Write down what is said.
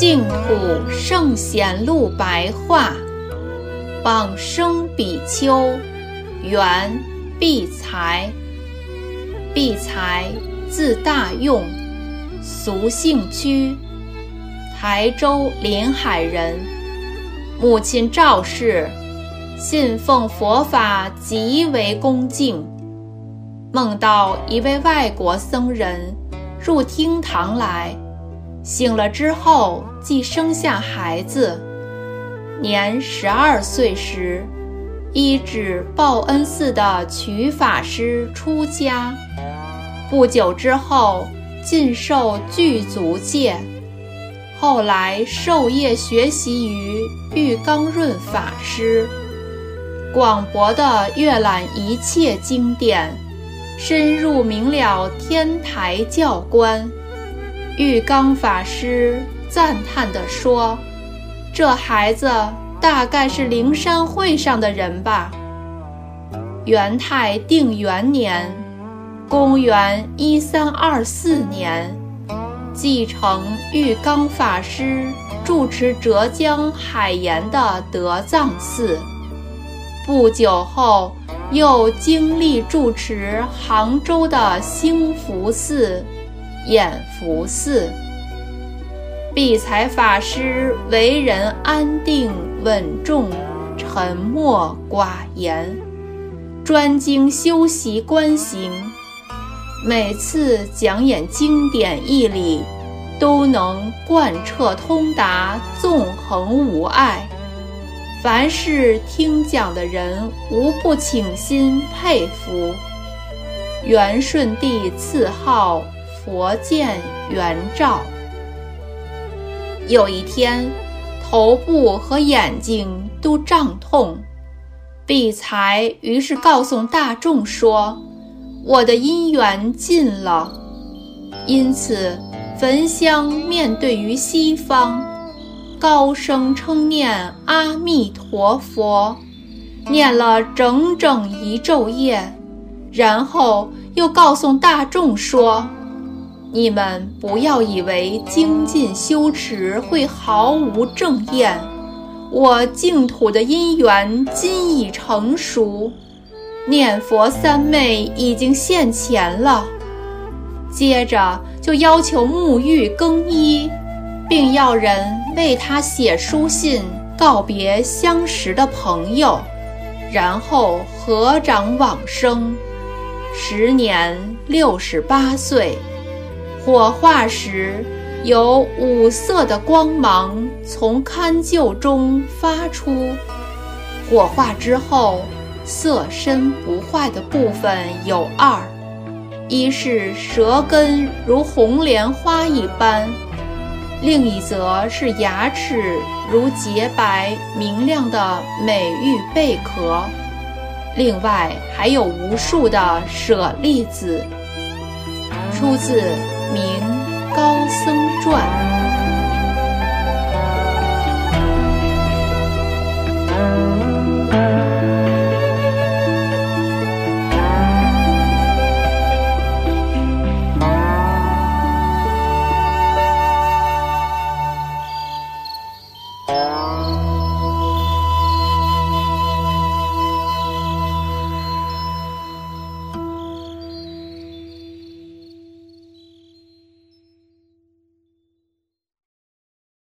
净土圣贤录白话，往生比丘，原必才。必才，字大用，俗姓屈，台州临海人。母亲赵氏，信奉佛法极为恭敬。梦到一位外国僧人入厅堂来。醒了之后，即生下孩子。年十二岁时，依止报恩寺的曲法师出家。不久之后，尽受具足戒。后来授业学习于玉刚润法师，广博地阅览一切经典，深入明了天台教观。玉刚法师赞叹地说：“这孩子大概是灵山会上的人吧。”元泰定元年，公元一三二四年，继承玉刚法师住持浙江海盐的德藏寺。不久后，又经历住持杭州的兴福寺。眼福寺，必才法师为人安定稳重、沉默寡言，专精修习观行。每次讲演经典义理，都能贯彻通达、纵横无碍。凡是听讲的人，无不倾心佩服。元顺帝赐号。佛见圆照。有一天，头部和眼睛都胀痛，必才于是告诉大众说：“我的因缘尽了。”因此，焚香面对于西方，高声称念阿弥陀佛，念了整整一昼夜，然后又告诉大众说。你们不要以为精进修持会毫无正验，我净土的因缘今已成熟，念佛三昧已经现前了。接着就要求沐浴更衣，并要人为他写书信告别相识的朋友，然后合掌往生，时年六十八岁。火化时，有五色的光芒从龛臼中发出。火化之后，色身不坏的部分有二：一是舌根如红莲花一般，另一则是牙齿如洁白明亮的美玉贝壳。另外还有无数的舍利子。出自。《明高